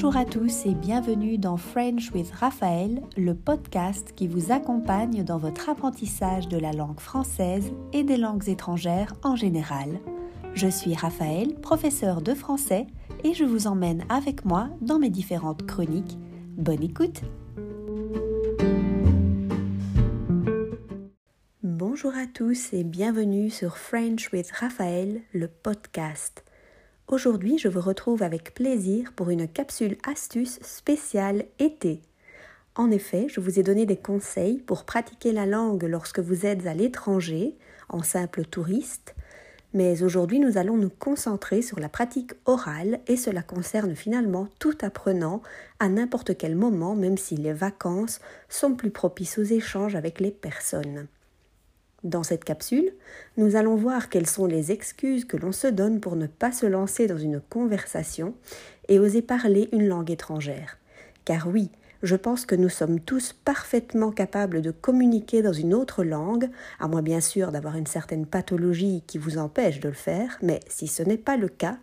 Bonjour à tous et bienvenue dans French with Raphaël, le podcast qui vous accompagne dans votre apprentissage de la langue française et des langues étrangères en général. Je suis Raphaël, professeur de français, et je vous emmène avec moi dans mes différentes chroniques. Bonne écoute Bonjour à tous et bienvenue sur French with Raphaël, le podcast. Aujourd'hui, je vous retrouve avec plaisir pour une capsule astuce spéciale été. En effet, je vous ai donné des conseils pour pratiquer la langue lorsque vous êtes à l'étranger, en simple touriste, mais aujourd'hui nous allons nous concentrer sur la pratique orale et cela concerne finalement tout apprenant à n'importe quel moment, même si les vacances sont plus propices aux échanges avec les personnes. Dans cette capsule, nous allons voir quelles sont les excuses que l'on se donne pour ne pas se lancer dans une conversation et oser parler une langue étrangère. Car oui, je pense que nous sommes tous parfaitement capables de communiquer dans une autre langue, à moins bien sûr d'avoir une certaine pathologie qui vous empêche de le faire, mais si ce n'est pas le cas,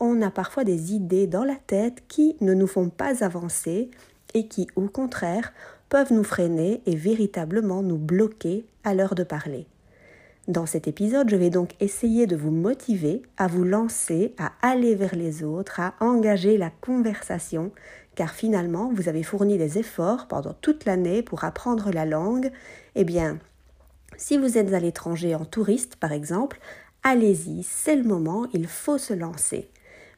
on a parfois des idées dans la tête qui ne nous font pas avancer et qui, au contraire, peuvent nous freiner et véritablement nous bloquer à l'heure de parler. Dans cet épisode, je vais donc essayer de vous motiver à vous lancer, à aller vers les autres, à engager la conversation, car finalement, vous avez fourni des efforts pendant toute l'année pour apprendre la langue. Eh bien, si vous êtes à l'étranger en touriste, par exemple, allez-y, c'est le moment, il faut se lancer.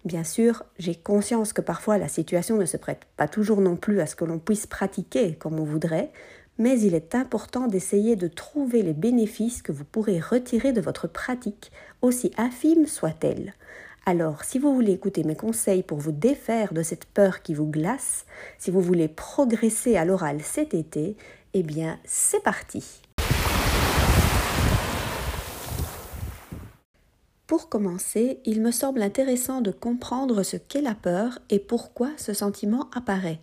Bien sûr, j'ai conscience que parfois la situation ne se prête pas toujours non plus à ce que l'on puisse pratiquer comme on voudrait, mais il est important d'essayer de trouver les bénéfices que vous pourrez retirer de votre pratique, aussi infime soit-elle. Alors, si vous voulez écouter mes conseils pour vous défaire de cette peur qui vous glace, si vous voulez progresser à l'oral cet été, eh bien, c'est parti. Pour commencer, il me semble intéressant de comprendre ce qu'est la peur et pourquoi ce sentiment apparaît.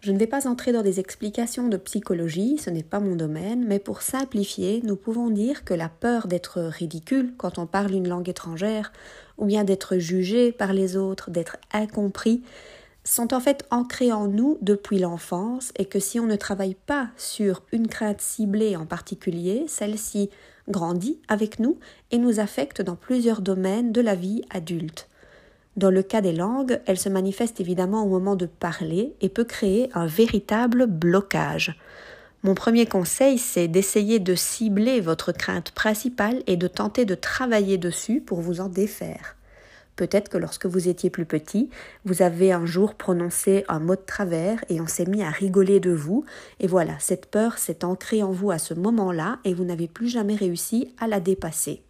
Je ne vais pas entrer dans des explications de psychologie, ce n'est pas mon domaine, mais pour simplifier, nous pouvons dire que la peur d'être ridicule quand on parle une langue étrangère, ou bien d'être jugé par les autres, d'être incompris, sont en fait ancrées en nous depuis l'enfance et que si on ne travaille pas sur une crainte ciblée en particulier, celle-ci grandit avec nous et nous affecte dans plusieurs domaines de la vie adulte. Dans le cas des langues, elle se manifeste évidemment au moment de parler et peut créer un véritable blocage. Mon premier conseil, c'est d'essayer de cibler votre crainte principale et de tenter de travailler dessus pour vous en défaire. Peut-être que lorsque vous étiez plus petit, vous avez un jour prononcé un mot de travers et on s'est mis à rigoler de vous, et voilà, cette peur s'est ancrée en vous à ce moment-là et vous n'avez plus jamais réussi à la dépasser.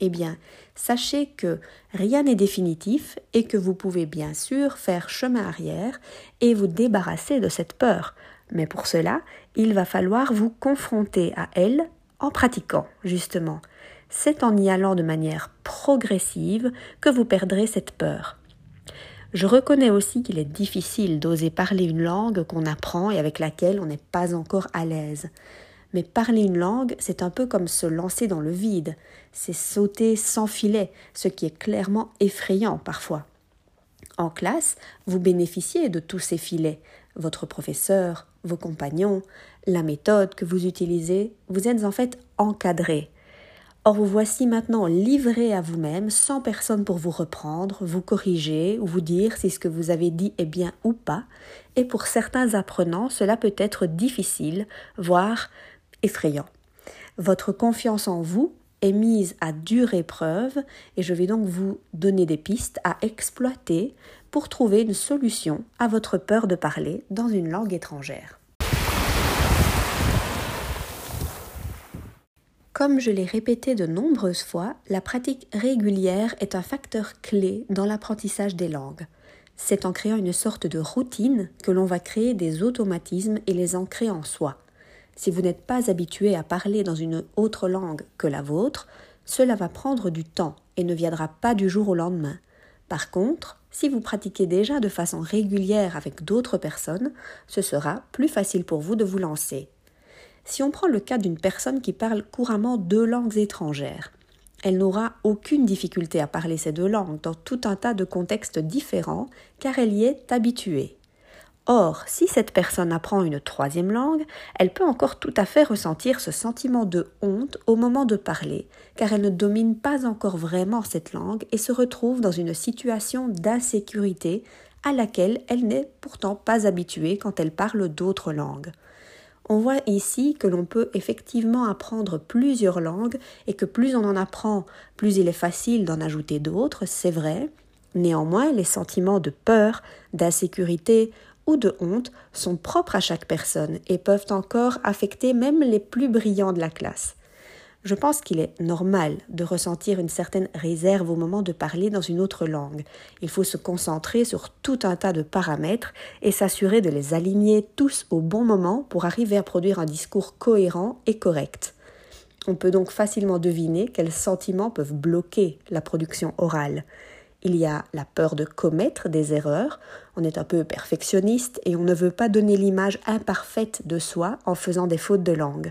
Eh bien, sachez que rien n'est définitif et que vous pouvez bien sûr faire chemin arrière et vous débarrasser de cette peur. Mais pour cela, il va falloir vous confronter à elle en pratiquant, justement c'est en y allant de manière progressive que vous perdrez cette peur. Je reconnais aussi qu'il est difficile d'oser parler une langue qu'on apprend et avec laquelle on n'est pas encore à l'aise. Mais parler une langue, c'est un peu comme se lancer dans le vide, c'est sauter sans filet, ce qui est clairement effrayant parfois. En classe, vous bénéficiez de tous ces filets, votre professeur, vos compagnons, la méthode que vous utilisez, vous êtes en fait encadré. Or vous voici maintenant livré à vous-même, sans personne pour vous reprendre, vous corriger ou vous dire si ce que vous avez dit est bien ou pas, et pour certains apprenants cela peut être difficile, voire effrayant. Votre confiance en vous est mise à dure épreuve et je vais donc vous donner des pistes à exploiter pour trouver une solution à votre peur de parler dans une langue étrangère. Comme je l'ai répété de nombreuses fois, la pratique régulière est un facteur clé dans l'apprentissage des langues. C'est en créant une sorte de routine que l'on va créer des automatismes et les ancrer en soi. Si vous n'êtes pas habitué à parler dans une autre langue que la vôtre, cela va prendre du temps et ne viendra pas du jour au lendemain. Par contre, si vous pratiquez déjà de façon régulière avec d'autres personnes, ce sera plus facile pour vous de vous lancer. Si on prend le cas d'une personne qui parle couramment deux langues étrangères, elle n'aura aucune difficulté à parler ces deux langues dans tout un tas de contextes différents car elle y est habituée. Or, si cette personne apprend une troisième langue, elle peut encore tout à fait ressentir ce sentiment de honte au moment de parler, car elle ne domine pas encore vraiment cette langue et se retrouve dans une situation d'insécurité à laquelle elle n'est pourtant pas habituée quand elle parle d'autres langues. On voit ici que l'on peut effectivement apprendre plusieurs langues et que plus on en apprend, plus il est facile d'en ajouter d'autres, c'est vrai. Néanmoins, les sentiments de peur, d'insécurité ou de honte sont propres à chaque personne et peuvent encore affecter même les plus brillants de la classe. Je pense qu'il est normal de ressentir une certaine réserve au moment de parler dans une autre langue. Il faut se concentrer sur tout un tas de paramètres et s'assurer de les aligner tous au bon moment pour arriver à produire un discours cohérent et correct. On peut donc facilement deviner quels sentiments peuvent bloquer la production orale. Il y a la peur de commettre des erreurs, on est un peu perfectionniste et on ne veut pas donner l'image imparfaite de soi en faisant des fautes de langue.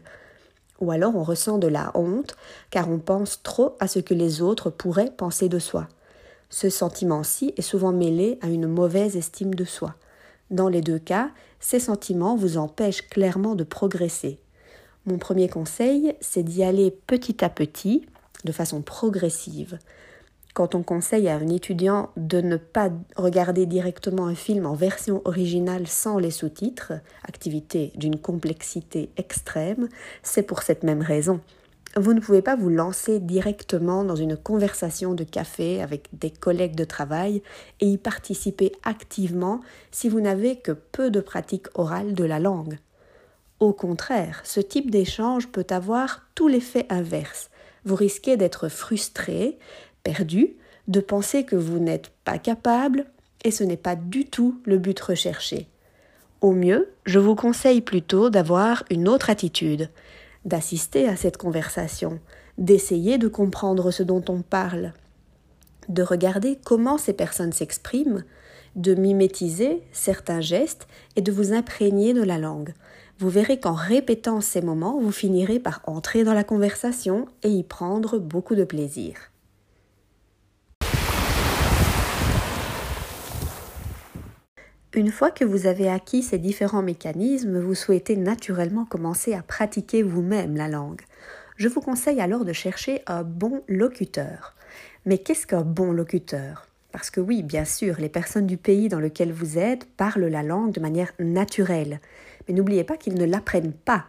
Ou alors on ressent de la honte car on pense trop à ce que les autres pourraient penser de soi. Ce sentiment-ci est souvent mêlé à une mauvaise estime de soi. Dans les deux cas, ces sentiments vous empêchent clairement de progresser. Mon premier conseil, c'est d'y aller petit à petit, de façon progressive quand on conseille à un étudiant de ne pas regarder directement un film en version originale sans les sous-titres, activité d'une complexité extrême, c'est pour cette même raison. Vous ne pouvez pas vous lancer directement dans une conversation de café avec des collègues de travail et y participer activement si vous n'avez que peu de pratique orale de la langue. Au contraire, ce type d'échange peut avoir tout l'effet inverse. Vous risquez d'être frustré, perdu, de penser que vous n'êtes pas capable, et ce n'est pas du tout le but recherché. Au mieux, je vous conseille plutôt d'avoir une autre attitude, d'assister à cette conversation, d'essayer de comprendre ce dont on parle, de regarder comment ces personnes s'expriment, de mimétiser certains gestes et de vous imprégner de la langue. Vous verrez qu'en répétant ces moments, vous finirez par entrer dans la conversation et y prendre beaucoup de plaisir. Une fois que vous avez acquis ces différents mécanismes, vous souhaitez naturellement commencer à pratiquer vous-même la langue. Je vous conseille alors de chercher un bon locuteur. Mais qu'est-ce qu'un bon locuteur? Parce que oui, bien sûr, les personnes du pays dans lequel vous êtes parlent la langue de manière naturelle. Mais n'oubliez pas qu'ils ne l'apprennent pas.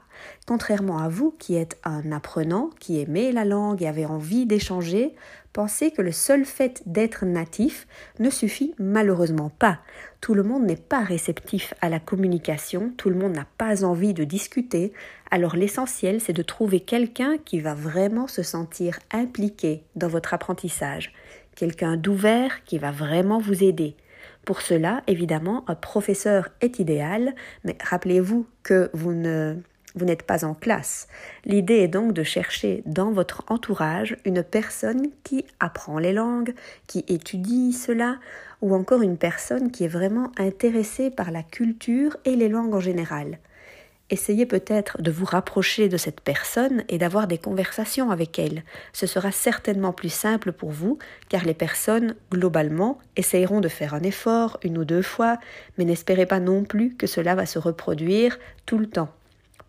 Contrairement à vous qui êtes un apprenant, qui aimait la langue et avait envie d'échanger, Pensez que le seul fait d'être natif ne suffit malheureusement pas. Tout le monde n'est pas réceptif à la communication, tout le monde n'a pas envie de discuter, alors l'essentiel c'est de trouver quelqu'un qui va vraiment se sentir impliqué dans votre apprentissage, quelqu'un d'ouvert qui va vraiment vous aider. Pour cela, évidemment, un professeur est idéal, mais rappelez-vous que vous ne vous n'êtes pas en classe. L'idée est donc de chercher dans votre entourage une personne qui apprend les langues, qui étudie cela, ou encore une personne qui est vraiment intéressée par la culture et les langues en général. Essayez peut-être de vous rapprocher de cette personne et d'avoir des conversations avec elle. Ce sera certainement plus simple pour vous, car les personnes, globalement, essayeront de faire un effort une ou deux fois, mais n'espérez pas non plus que cela va se reproduire tout le temps.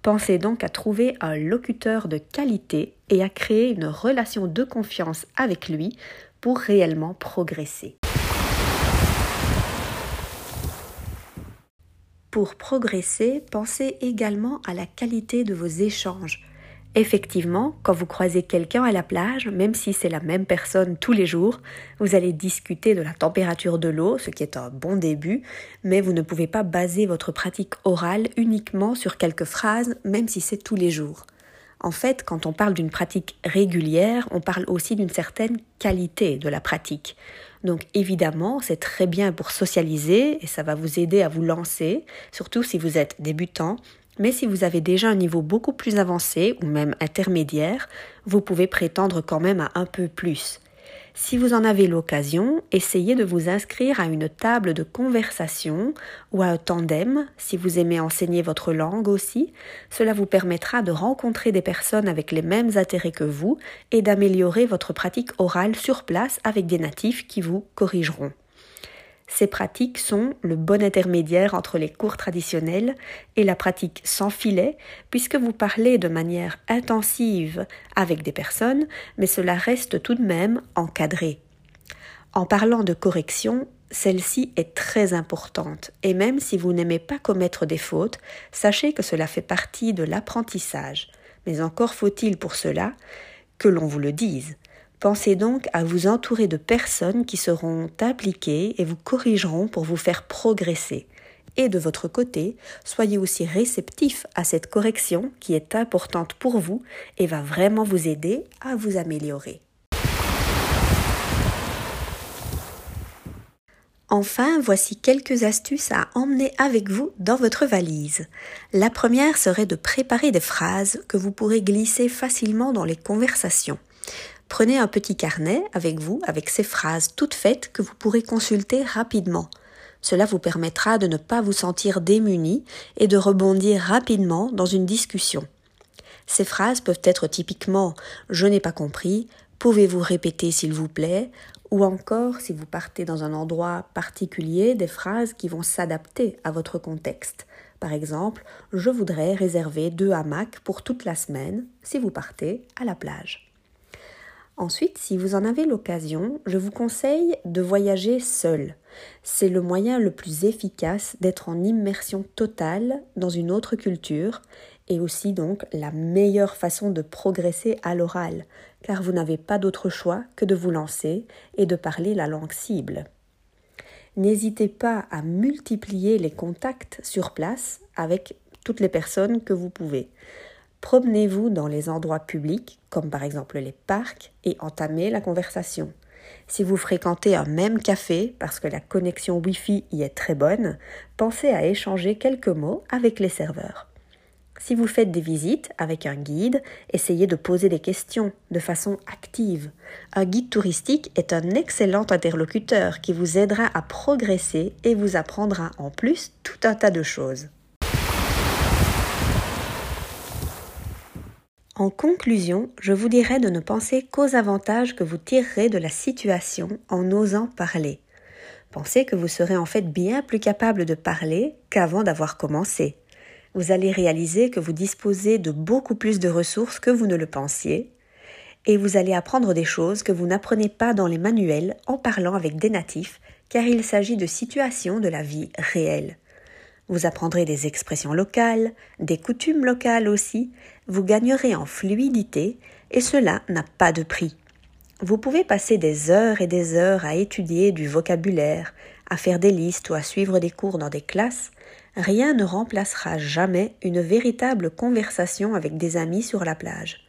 Pensez donc à trouver un locuteur de qualité et à créer une relation de confiance avec lui pour réellement progresser. Pour progresser, pensez également à la qualité de vos échanges. Effectivement, quand vous croisez quelqu'un à la plage, même si c'est la même personne tous les jours, vous allez discuter de la température de l'eau, ce qui est un bon début, mais vous ne pouvez pas baser votre pratique orale uniquement sur quelques phrases, même si c'est tous les jours. En fait, quand on parle d'une pratique régulière, on parle aussi d'une certaine qualité de la pratique. Donc évidemment, c'est très bien pour socialiser et ça va vous aider à vous lancer, surtout si vous êtes débutant, mais si vous avez déjà un niveau beaucoup plus avancé ou même intermédiaire, vous pouvez prétendre quand même à un peu plus. Si vous en avez l'occasion, essayez de vous inscrire à une table de conversation ou à un tandem si vous aimez enseigner votre langue aussi. Cela vous permettra de rencontrer des personnes avec les mêmes intérêts que vous et d'améliorer votre pratique orale sur place avec des natifs qui vous corrigeront. Ces pratiques sont le bon intermédiaire entre les cours traditionnels et la pratique sans filet, puisque vous parlez de manière intensive avec des personnes, mais cela reste tout de même encadré. En parlant de correction, celle-ci est très importante, et même si vous n'aimez pas commettre des fautes, sachez que cela fait partie de l'apprentissage. Mais encore faut-il pour cela que l'on vous le dise. Pensez donc à vous entourer de personnes qui seront impliquées et vous corrigeront pour vous faire progresser. Et de votre côté, soyez aussi réceptif à cette correction qui est importante pour vous et va vraiment vous aider à vous améliorer. Enfin, voici quelques astuces à emmener avec vous dans votre valise. La première serait de préparer des phrases que vous pourrez glisser facilement dans les conversations. Prenez un petit carnet avec vous avec ces phrases toutes faites que vous pourrez consulter rapidement. Cela vous permettra de ne pas vous sentir démuni et de rebondir rapidement dans une discussion. Ces phrases peuvent être typiquement Je n'ai pas compris, pouvez-vous répéter s'il vous plaît, ou encore si vous partez dans un endroit particulier, des phrases qui vont s'adapter à votre contexte. Par exemple, je voudrais réserver deux hamacs pour toute la semaine si vous partez à la plage. Ensuite, si vous en avez l'occasion, je vous conseille de voyager seul. C'est le moyen le plus efficace d'être en immersion totale dans une autre culture et aussi donc la meilleure façon de progresser à l'oral, car vous n'avez pas d'autre choix que de vous lancer et de parler la langue cible. N'hésitez pas à multiplier les contacts sur place avec toutes les personnes que vous pouvez. Promenez-vous dans les endroits publics, comme par exemple les parcs, et entamez la conversation. Si vous fréquentez un même café parce que la connexion Wi-Fi y est très bonne, pensez à échanger quelques mots avec les serveurs. Si vous faites des visites avec un guide, essayez de poser des questions de façon active. Un guide touristique est un excellent interlocuteur qui vous aidera à progresser et vous apprendra en plus tout un tas de choses. En conclusion, je vous dirais de ne penser qu'aux avantages que vous tirerez de la situation en osant parler. Pensez que vous serez en fait bien plus capable de parler qu'avant d'avoir commencé. Vous allez réaliser que vous disposez de beaucoup plus de ressources que vous ne le pensiez, et vous allez apprendre des choses que vous n'apprenez pas dans les manuels en parlant avec des natifs, car il s'agit de situations de la vie réelle. Vous apprendrez des expressions locales, des coutumes locales aussi, vous gagnerez en fluidité et cela n'a pas de prix. Vous pouvez passer des heures et des heures à étudier du vocabulaire, à faire des listes ou à suivre des cours dans des classes, rien ne remplacera jamais une véritable conversation avec des amis sur la plage.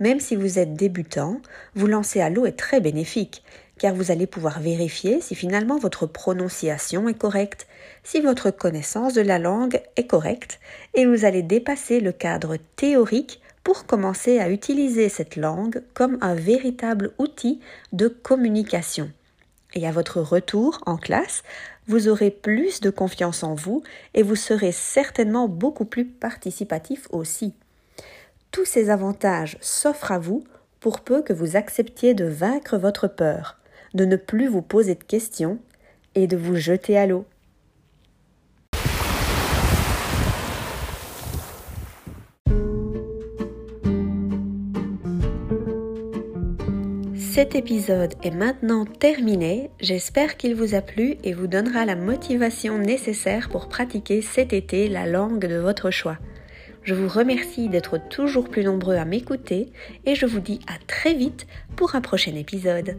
Même si vous êtes débutant, vous lancer à l'eau est très bénéfique, car vous allez pouvoir vérifier si finalement votre prononciation est correcte, si votre connaissance de la langue est correcte, et vous allez dépasser le cadre théorique pour commencer à utiliser cette langue comme un véritable outil de communication. Et à votre retour en classe, vous aurez plus de confiance en vous et vous serez certainement beaucoup plus participatif aussi. Tous ces avantages s'offrent à vous pour peu que vous acceptiez de vaincre votre peur de ne plus vous poser de questions et de vous jeter à l'eau. Cet épisode est maintenant terminé, j'espère qu'il vous a plu et vous donnera la motivation nécessaire pour pratiquer cet été la langue de votre choix. Je vous remercie d'être toujours plus nombreux à m'écouter et je vous dis à très vite pour un prochain épisode.